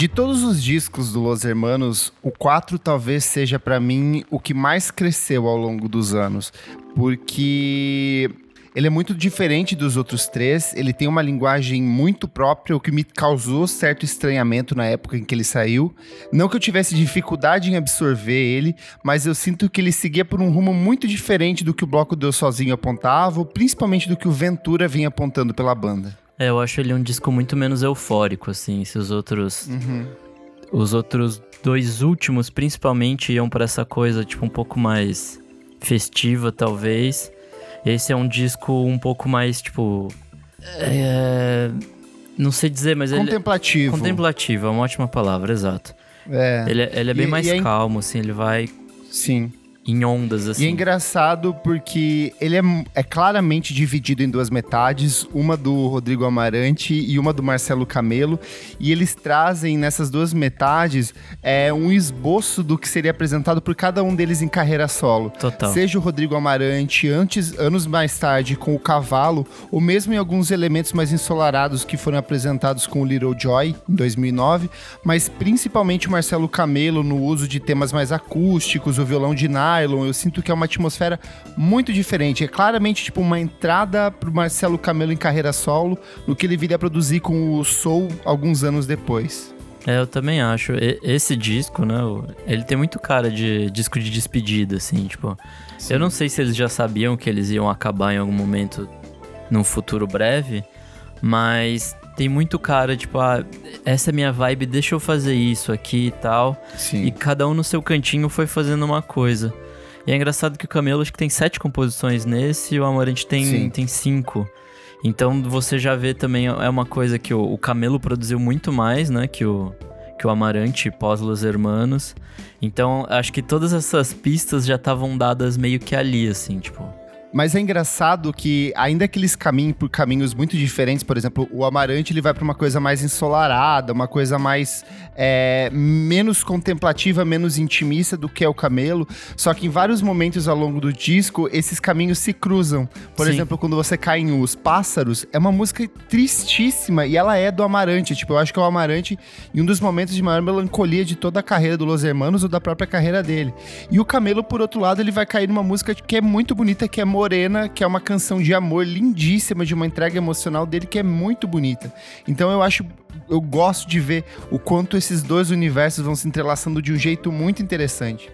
De todos os discos do Los Hermanos, o 4 talvez seja para mim o que mais cresceu ao longo dos anos, porque ele é muito diferente dos outros três, ele tem uma linguagem muito própria, o que me causou certo estranhamento na época em que ele saiu. Não que eu tivesse dificuldade em absorver ele, mas eu sinto que ele seguia por um rumo muito diferente do que o Bloco Deus sozinho apontava, ou principalmente do que o Ventura vinha apontando pela banda. É, eu acho ele um disco muito menos eufórico, assim, se os outros. Uhum. Os outros dois últimos, principalmente, iam para essa coisa, tipo, um pouco mais festiva, talvez. Esse é um disco um pouco mais, tipo. É, não sei dizer, mas contemplativo. ele. Contemplativo. é uma ótima palavra, exato. É. Ele, é, ele é bem e, mais e é calmo, assim, ele vai. Sim em ondas, assim. E é engraçado porque ele é, é, claramente dividido em duas metades, uma do Rodrigo Amarante e uma do Marcelo Camelo, e eles trazem nessas duas metades é, um esboço do que seria apresentado por cada um deles em carreira solo. Total. Seja o Rodrigo Amarante, antes, anos mais tarde, com o Cavalo, ou mesmo em alguns elementos mais ensolarados que foram apresentados com o Little Joy, em 2009, mas principalmente o Marcelo Camelo no uso de temas mais acústicos, o violão de nylon, Nylon, eu sinto que é uma atmosfera muito diferente. É claramente tipo uma entrada pro Marcelo Camelo em carreira solo, no que ele viria a produzir com o Soul alguns anos depois. É, eu também acho. Esse disco, né? Ele tem muito cara de disco de despedida, assim, tipo. Sim. Eu não sei se eles já sabiam que eles iam acabar em algum momento num futuro breve, mas tem muito cara, tipo, ah, essa é minha vibe, deixa eu fazer isso aqui e tal. Sim. E cada um no seu cantinho foi fazendo uma coisa. E é engraçado que o Camelo acho que tem sete composições nesse e o Amarante tem, tem cinco. Então você já vê também, é uma coisa que o, o Camelo produziu muito mais, né? Que o, que o Amarante pós Los Hermanos. Então acho que todas essas pistas já estavam dadas meio que ali, assim, tipo. Mas é engraçado que, ainda que eles caminhem por caminhos muito diferentes, por exemplo, o Amarante ele vai para uma coisa mais ensolarada, uma coisa mais é, menos contemplativa, menos intimista do que é o Camelo. Só que em vários momentos ao longo do disco, esses caminhos se cruzam. Por Sim. exemplo, quando você cai em Os Pássaros, é uma música tristíssima e ela é do Amarante. Tipo, eu acho que é o Amarante em um dos momentos de maior melancolia de toda a carreira do Los Hermanos ou da própria carreira dele. E o Camelo, por outro lado, ele vai cair numa música que é muito bonita, que é Morena, que é uma canção de amor lindíssima, de uma entrega emocional dele que é muito bonita. Então eu acho eu gosto de ver o quanto esses dois universos vão se entrelaçando de um jeito muito interessante.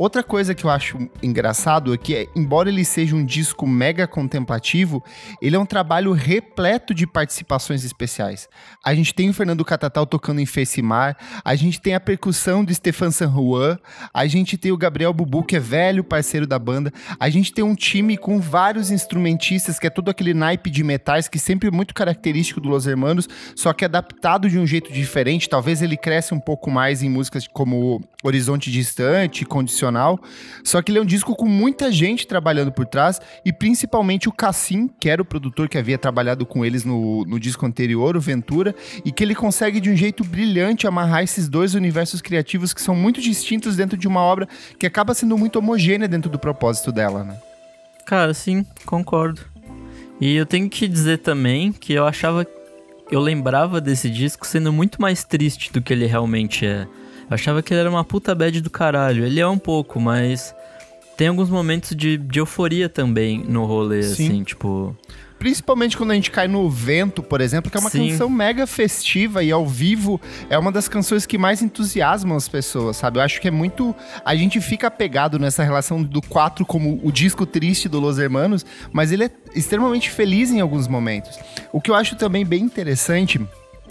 Outra coisa que eu acho engraçado é que, embora ele seja um disco mega contemplativo, ele é um trabalho repleto de participações especiais. A gente tem o Fernando Catatal tocando em Fecimar, a gente tem a percussão de Stefan San Juan, a gente tem o Gabriel Bubu, que é velho parceiro da banda, a gente tem um time com vários instrumentistas, que é todo aquele naipe de metais que sempre é muito característico do Los Hermanos, só que adaptado de um jeito diferente. Talvez ele cresça um pouco mais em músicas como Horizonte Distante, Só que ele é um disco com muita gente trabalhando por trás e principalmente o Cassim, que era o produtor que havia trabalhado com eles no, no disco anterior, o Ventura, e que ele consegue de um jeito brilhante amarrar esses dois universos criativos que são muito distintos dentro de uma obra que acaba sendo muito homogênea dentro do propósito dela, né? Cara, sim, concordo. E eu tenho que dizer também que eu achava eu lembrava desse disco sendo muito mais triste do que ele realmente é. Eu achava que ele era uma puta bad do caralho. Ele é um pouco, mas tem alguns momentos de, de euforia também no rolê, Sim. assim, tipo. Principalmente quando a gente cai no Vento, por exemplo, que é uma Sim. canção mega festiva e ao vivo é uma das canções que mais entusiasmam as pessoas, sabe? Eu acho que é muito. A gente fica apegado nessa relação do 4 como o disco triste do Los Hermanos, mas ele é extremamente feliz em alguns momentos. O que eu acho também bem interessante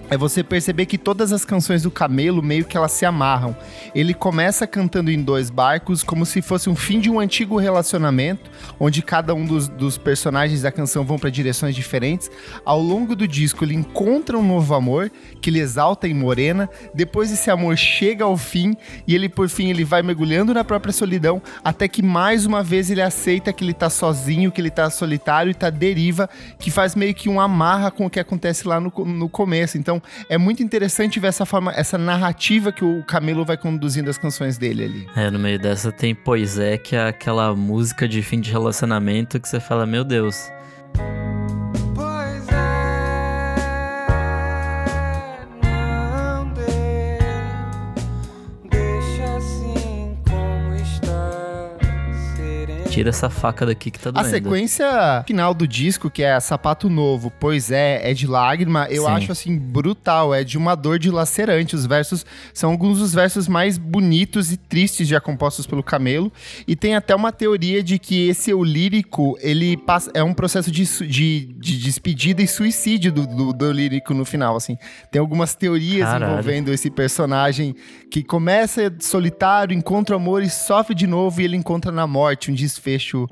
é você perceber que todas as canções do Camelo meio que elas se amarram. Ele começa cantando em dois barcos como se fosse um fim de um antigo relacionamento, onde cada um dos, dos personagens da canção vão para direções diferentes. Ao longo do disco ele encontra um novo amor que ele exalta em Morena. Depois esse amor chega ao fim e ele por fim ele vai mergulhando na própria solidão até que mais uma vez ele aceita que ele tá sozinho, que ele tá solitário e tá deriva, que faz meio que um amarra com o que acontece lá no, no começo. Então então é muito interessante ver essa forma, essa narrativa que o Camilo vai conduzindo as canções dele ali. É, no meio dessa tem Pois é, que é aquela música de fim de relacionamento que você fala, meu Deus. Tira essa faca daqui que tá doendo. A sequência final do disco, que é Sapato Novo, Pois é, é de lágrima, eu Sim. acho assim brutal, é de uma dor dilacerante. Os versos são alguns dos versos mais bonitos e tristes já compostos pelo Camelo, e tem até uma teoria de que esse eu lírico, ele passa, é um processo de, de, de despedida e suicídio do, do, do, lírico no final, assim. Tem algumas teorias Caralho. envolvendo esse personagem que começa solitário, encontra amor e sofre de novo e ele encontra na morte um desfecho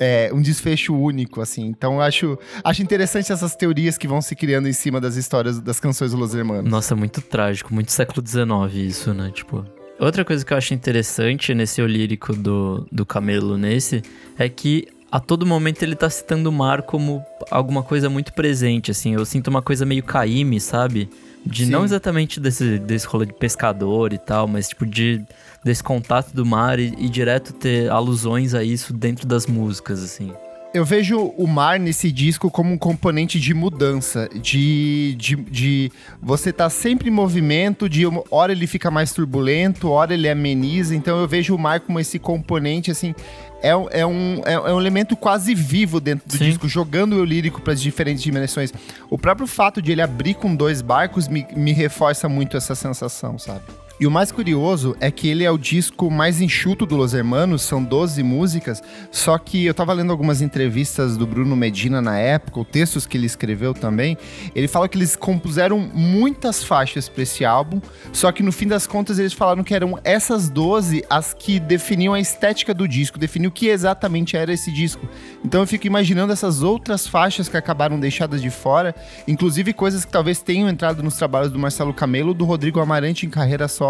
é, um desfecho único, assim. Então acho, acho interessante essas teorias que vão se criando em cima das histórias das canções do Los Hermanos. Nossa, muito trágico, muito século XIX isso, né? Tipo. Outra coisa que eu acho interessante nesse lírico do, do Camelo nesse é que a todo momento ele tá citando o mar como alguma coisa muito presente, assim. Eu sinto uma coisa meio Caíme, sabe? De Sim. não exatamente desse, desse rolê de pescador e tal, mas tipo de desse contato do mar e, e direto ter alusões a isso dentro das músicas, assim. Eu vejo o mar nesse disco como um componente de mudança, de, de, de você tá sempre em movimento, de uma, hora ele fica mais turbulento, hora ele ameniza, então eu vejo o mar como esse componente, assim, é, é, um, é, é um elemento quase vivo dentro do Sim. disco, jogando o lírico para as diferentes dimensões. O próprio fato de ele abrir com dois barcos me, me reforça muito essa sensação, sabe? E o mais curioso é que ele é o disco mais enxuto do Los Hermanos, são 12 músicas, só que eu tava lendo algumas entrevistas do Bruno Medina na época, ou textos que ele escreveu também, ele fala que eles compuseram muitas faixas para esse álbum, só que no fim das contas eles falaram que eram essas 12 as que definiam a estética do disco, definiam o que exatamente era esse disco. Então eu fico imaginando essas outras faixas que acabaram deixadas de fora, inclusive coisas que talvez tenham entrado nos trabalhos do Marcelo Camelo, do Rodrigo Amarante em carreira só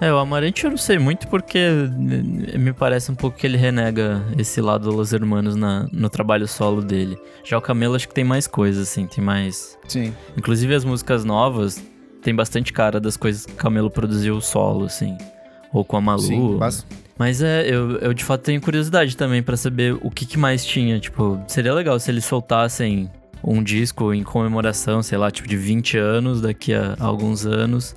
É, o Amarante eu não sei muito porque me parece um pouco que ele renega esse lado dos Hermanos na, no trabalho solo dele. Já o Camelo acho que tem mais coisas, assim, tem mais... Sim. Inclusive as músicas novas tem bastante cara das coisas que o Camelo produziu solo, assim. Ou com a Malu. Sim, mas... Mas é, eu, eu de fato tenho curiosidade também para saber o que, que mais tinha. Tipo, seria legal se eles soltassem um disco em comemoração, sei lá, tipo de 20 anos, daqui a alguns anos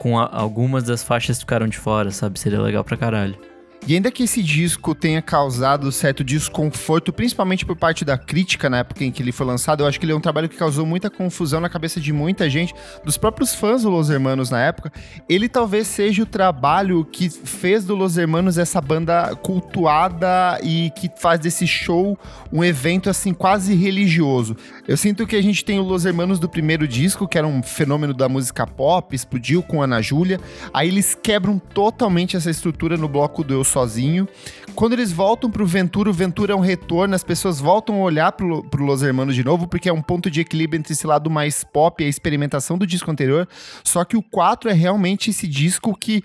com a, algumas das faixas ficaram de fora, sabe? Seria legal pra caralho. E ainda que esse disco tenha causado certo desconforto, principalmente por parte da crítica na época em que ele foi lançado, eu acho que ele é um trabalho que causou muita confusão na cabeça de muita gente, dos próprios fãs do Los Hermanos na época. Ele talvez seja o trabalho que fez do Los Hermanos essa banda cultuada e que faz desse show um evento assim quase religioso. Eu sinto que a gente tem o Los Hermanos do primeiro disco, que era um fenômeno da música pop, explodiu com Ana Júlia. Aí eles quebram totalmente essa estrutura no bloco do Eu sozinho. Quando eles voltam pro Ventura, o Ventura é um retorno, as pessoas voltam a olhar pro, pro Los Hermanos de novo, porque é um ponto de equilíbrio entre esse lado mais pop e a experimentação do disco anterior. Só que o 4 é realmente esse disco que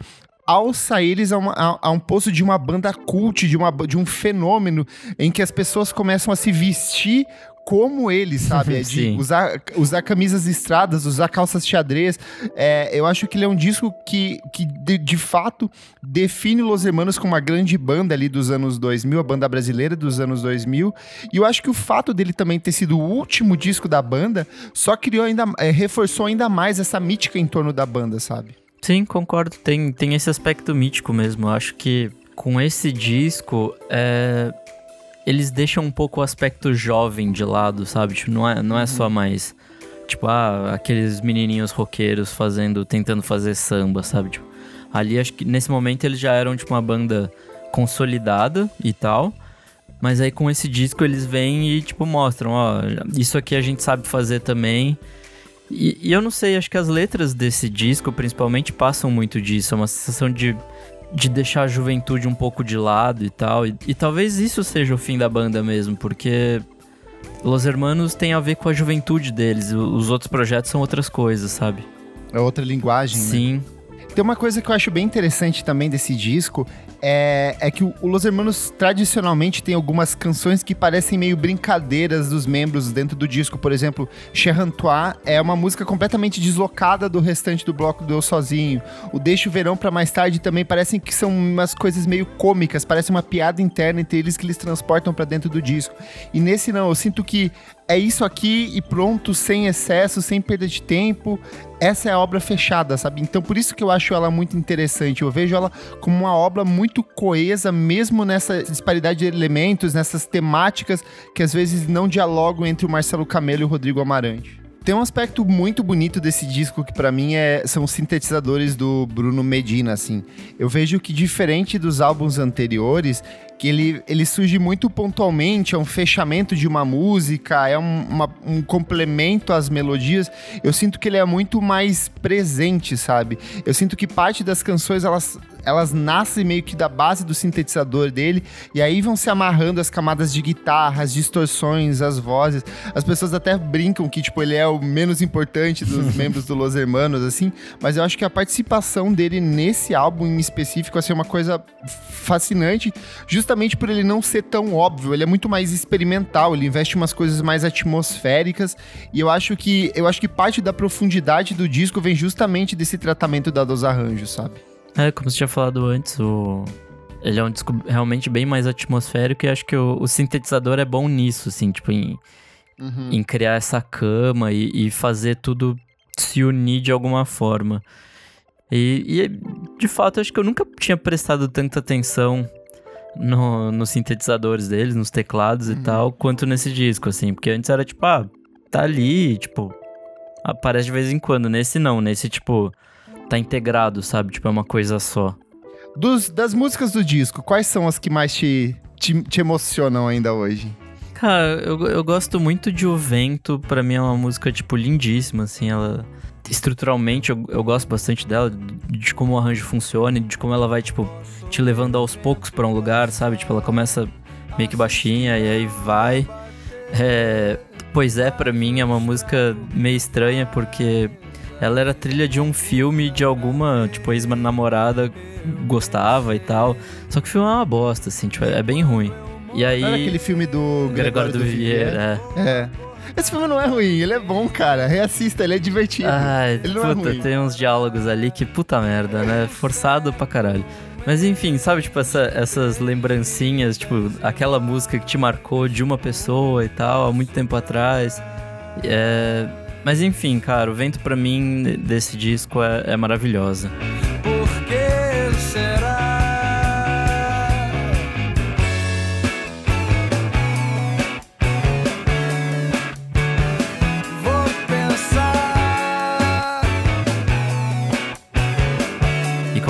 alça eles a, uma, a, um posto de uma banda cult, de, uma, de um fenômeno em que as pessoas começam a se vestir como ele, sabe? É de usar, usar camisas listradas, usar calças xadrez. É, eu acho que ele é um disco que, que de, de, fato, define Los Hermanos como uma grande banda ali dos anos 2000, a banda brasileira dos anos 2000. E eu acho que o fato dele também ter sido o último disco da banda só criou ainda, é, reforçou ainda mais essa mítica em torno da banda, sabe? Sim, concordo. Tem, tem esse aspecto mítico mesmo. Eu acho que com esse disco, é, eles deixam um pouco o aspecto jovem de lado, sabe? Tipo, não é, não é só uhum. mais. Tipo, ah, aqueles menininhos roqueiros fazendo, tentando fazer samba, sabe? Tipo, ali acho que nesse momento eles já eram, tipo, uma banda consolidada e tal. Mas aí com esse disco eles vêm e, tipo, mostram, ó, isso aqui a gente sabe fazer também. E, e eu não sei, acho que as letras desse disco, principalmente, passam muito disso. É uma sensação de de deixar a juventude um pouco de lado e tal. E, e, talvez isso seja o fim da banda mesmo, porque Los Hermanos tem a ver com a juventude deles. Os outros projetos são outras coisas, sabe? É outra linguagem, Sim. Né? Tem uma coisa que eu acho bem interessante também desse disco, é, é que o, Los Hermanos tradicionalmente tem algumas canções que parecem meio brincadeiras dos membros dentro do disco. Por exemplo, Cherrantois é uma música completamente deslocada do restante do bloco do Eu Sozinho. O Deixa o Verão para Mais Tarde também parecem que são umas coisas meio cômicas, parece uma piada interna entre eles que eles transportam para dentro do disco. E nesse não, eu sinto que é isso aqui e pronto, sem excesso, sem perda de tempo. Essa é a obra fechada, sabe? Então por isso que eu acho ela muito interessante. Eu vejo ela como uma obra muito muito coesa, mesmo nessa disparidade de elementos, nessas temáticas que às vezes não dialogam entre o Marcelo Camelo e o Rodrigo Amarante. Tem um aspecto muito bonito desse disco que para mim é, são os sintetizadores do Bruno Medina, assim. Eu vejo que diferente dos álbuns anteriores, que ele, ele surge muito pontualmente, é um fechamento de uma música, é um, uma, um complemento às melodias. Eu sinto que ele é muito mais presente, sabe? Eu sinto que parte das canções elas, elas nascem meio que da base do sintetizador dele, e aí vão se amarrando as camadas de guitarra, as distorções, as vozes. As pessoas até brincam que, tipo, ele é o menos importante dos membros do Los Hermanos, assim, mas eu acho que a participação dele nesse álbum em específico, assim, é uma coisa fascinante, justamente por ele não ser tão óbvio, ele é muito mais experimental, ele investe umas coisas mais atmosféricas, e eu acho que eu acho que parte da profundidade do disco vem justamente desse tratamento dado aos arranjos, sabe? É, como você tinha falado antes, o ele é um disco realmente bem mais atmosférico e acho que o, o sintetizador é bom nisso, assim, tipo, em, uhum. em criar essa cama e, e, fazer tudo se unir de alguma forma. E, e, de fato, acho que eu nunca tinha prestado tanta atenção no, nos sintetizadores deles, nos teclados uhum. e tal, quanto nesse disco, assim. Porque antes era tipo, ah, tá ali, tipo, aparece de vez em quando. Nesse não, nesse, tipo, tá integrado, sabe? Tipo, é uma coisa só. Dos, das músicas do disco, quais são as que mais te, te, te emocionam ainda hoje? Cara, eu, eu gosto muito de O Vento, pra mim é uma música, tipo, lindíssima, assim, ela estruturalmente eu, eu gosto bastante dela, de como o arranjo funciona, de como ela vai, tipo, te levando aos poucos para um lugar, sabe? Tipo, ela começa meio que baixinha e aí vai. É, pois é, para mim é uma música meio estranha porque ela era trilha de um filme de alguma, tipo, ex-namorada gostava e tal. Só que o filme é uma bosta, assim, tipo, é bem ruim. E aí. Era aquele filme do Gregório, Gregório do Vieira, é. é. Esse filme não é ruim, ele é bom, cara. Reassista, ele é divertido. Ai, ele não é puta, é ruim. tem uns diálogos ali que puta merda, né? Forçado pra caralho. Mas enfim, sabe, tipo, essa, essas lembrancinhas, tipo, aquela música que te marcou de uma pessoa e tal, há muito tempo atrás. É... Mas enfim, cara, o vento para mim desse disco é, é maravilhosa.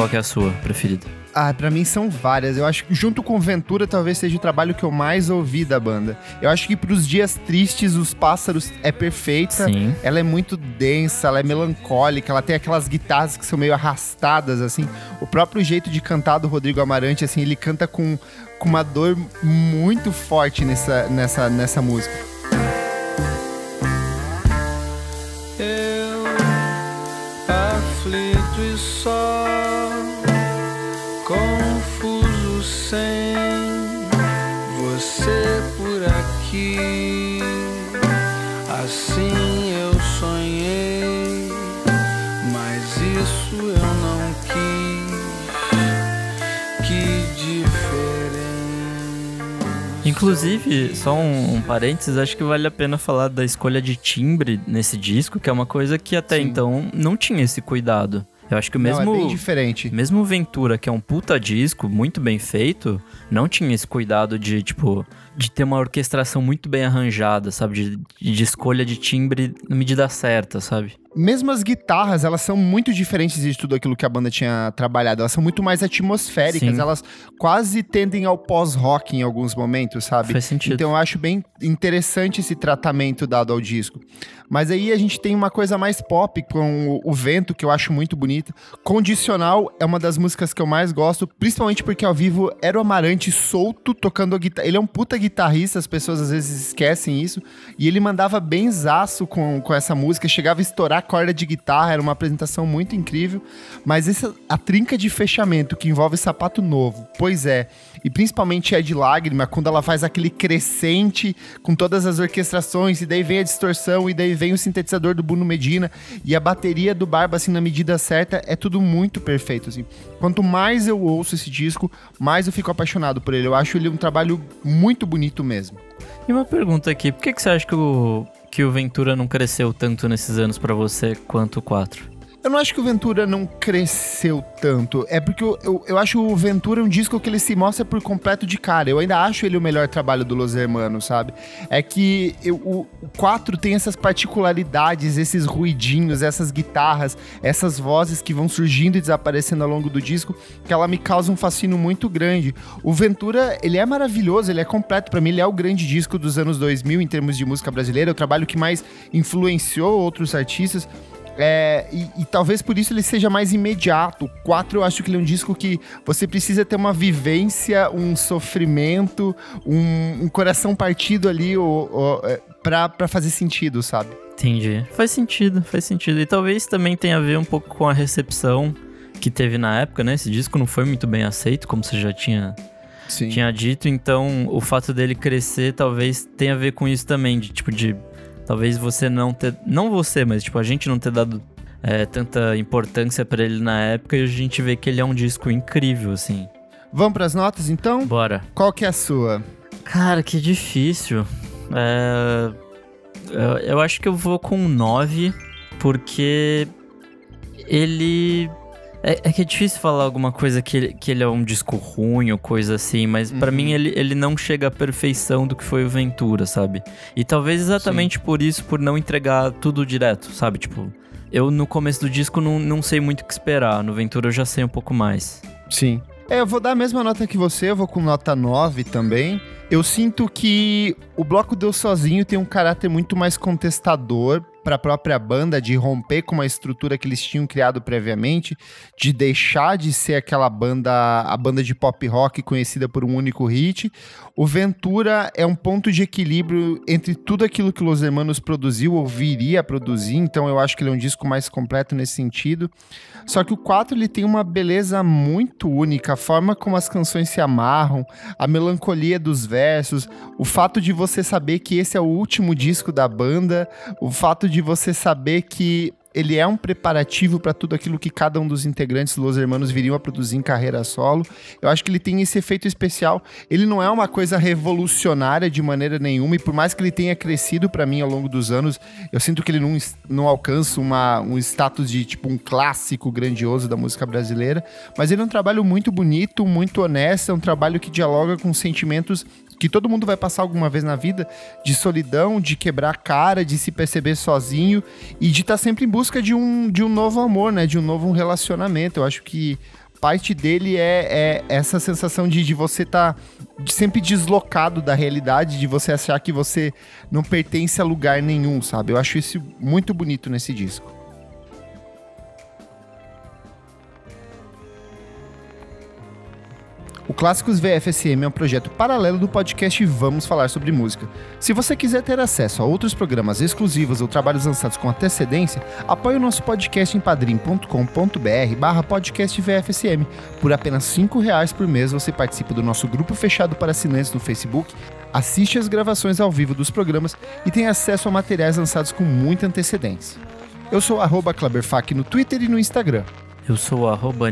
Qual é a sua preferida? Ah, pra mim são várias. Eu acho que junto com Ventura talvez seja o trabalho que eu mais ouvi da banda. Eu acho que pros dias tristes, Os Pássaros é perfeita. Sim. Ela é muito densa, ela é melancólica, ela tem aquelas guitarras que são meio arrastadas, assim. O próprio jeito de cantar do Rodrigo Amarante, assim, ele canta com, com uma dor muito forte nessa, nessa, nessa música. Inclusive, só um, um, parênteses, acho que vale a pena falar da escolha de timbre nesse disco, que é uma coisa que até Sim. então não tinha esse cuidado. Eu acho que o mesmo. Não, é bem diferente. Mesmo Ventura, que é um puta disco, muito bem feito, não tinha esse cuidado de, tipo, de ter uma orquestração muito bem arranjada, sabe? De, de escolha de timbre na medida certa, sabe? Mesmo as guitarras, elas são muito diferentes de tudo aquilo que a banda tinha trabalhado. Elas são muito mais atmosféricas, Sim. elas quase tendem ao pós-rock em alguns momentos, sabe? Faz sentido. Então eu acho bem interessante esse tratamento dado ao disco. Mas aí a gente tem uma coisa mais pop com o, Vento, que eu acho muito bonita. Condicional é uma das músicas que eu mais gosto, principalmente porque ao vivo era o Amarante solto tocando a guitarra. Ele é um puta guitarrista, as pessoas às vezes esquecem isso. E ele mandava benzaço com, com essa música, chegava a estourar corda de guitarra, era uma apresentação muito incrível. Mas essa, a trinca de fechamento que envolve sapato novo, pois é, e principalmente é de lágrima, quando ela faz aquele crescente com todas as orquestrações, e daí vem a distorção, e daí vem o sintetizador do Bruno Medina, e a bateria do Barba, assim, na medida certa, é tudo muito perfeito, assim. Quanto mais eu ouço esse disco, mais eu fico apaixonado por ele. Eu acho ele um trabalho muito bonito mesmo. E uma pergunta aqui, por que, que você acha que o, que o Ventura não cresceu tanto nesses anos para você quanto o 4? Eu não acho que o Ventura não cresceu tanto. É porque eu, eu, eu, acho o Ventura um disco que ele se mostra por completo de cara. Eu ainda acho ele o melhor trabalho do Los Hermanos, sabe? É que eu, o, o 4 tem essas particularidades, esses ruidinhos, essas guitarras, essas vozes que vão surgindo e desaparecendo ao longo do disco, que ela me causa um fascínio muito grande. O Ventura, ele é maravilhoso, ele é completo. para mim, ele é o grande disco dos anos 2000 em termos de música brasileira, é o trabalho que mais influenciou outros artistas. É, e, e, talvez por isso ele seja mais imediato. O 4 eu acho que ele é um disco que você precisa ter uma vivência, um sofrimento, um, um coração partido ali ou, ou, é, pra, pra fazer sentido, sabe? Entendi. Faz sentido, faz sentido. E talvez também tenha a ver um pouco com a recepção que teve na época, né? Esse disco não foi muito bem aceito, como você já tinha, tinha dito. Então, o fato dele crescer talvez tenha a ver com isso também, de tipo de talvez você não ter. Não você, mas tipo, a gente não ter dado é, tanta importância para ele na época e a gente vê que ele é um disco incrível, assim. Vamos pras notas então? Bora. Qual que é a sua? Cara, que difícil. É... Eu, eu acho que eu vou com 9, porque ele é, é, que é difícil falar alguma coisa que ele, que ele é um disco ruim ou coisa assim, mas uhum. para mim ele, ele não chega à perfeição do que foi o Ventura, sabe? E talvez exatamente Sim. por isso, por não entregar tudo direto, sabe? Tipo, eu no começo do disco não, não sei muito o que esperar, no Ventura eu já sei um pouco mais. Sim. É, eu vou dar a mesma nota que você, eu vou com nota 9 também. Eu sinto que o Bloco Deu Sozinho tem um caráter muito mais contestador para a própria banda de romper com uma estrutura que eles tinham criado previamente, de deixar de ser aquela banda, a banda de pop rock conhecida por um único hit. O Ventura é um ponto de equilíbrio entre tudo aquilo que Los Hermanos produziu ou viria a produzir, então eu acho que ele é um disco mais completo nesse sentido. Só que o 4 ele tem uma beleza muito única, a forma como as canções se amarram, a melancolia dos versos, o fato de você saber que esse é o último disco da banda, o fato de você saber que ele é um preparativo para tudo aquilo que cada um dos integrantes dos Hermanos viriam a produzir em carreira solo. Eu acho que ele tem esse efeito especial. Ele não é uma coisa revolucionária de maneira nenhuma, e por mais que ele tenha crescido para mim ao longo dos anos, eu sinto que ele não, não alcança uma, um status de tipo um clássico grandioso da música brasileira. Mas ele é um trabalho muito bonito, muito honesto, é um trabalho que dialoga com sentimentos que todo mundo vai passar alguma vez na vida, de solidão, de quebrar a cara, de se perceber sozinho e de estar tá sempre em busca de um, de um novo amor, né? De um novo relacionamento. Eu acho que parte dele é, é essa sensação de, de você estar tá sempre deslocado da realidade, de você achar que você não pertence a lugar nenhum, sabe? Eu acho isso muito bonito nesse disco. Clássicos VFSM é um projeto paralelo do podcast Vamos Falar Sobre Música. Se você quiser ter acesso a outros programas exclusivos ou trabalhos lançados com antecedência, apoie o nosso podcast em padrim.com.br barra podcast VFSM. Por apenas R$ reais por mês você participa do nosso grupo fechado para assinantes no Facebook, assiste às gravações ao vivo dos programas e tem acesso a materiais lançados com muita antecedência. Eu sou arroba Klaberfac no Twitter e no Instagram. Eu sou arroba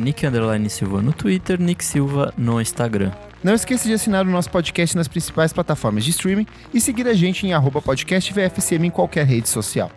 Silva no Twitter, Nick Silva no Instagram. Não esqueça de assinar o nosso podcast nas principais plataformas de streaming e seguir a gente em arroba podcast VFCM em qualquer rede social.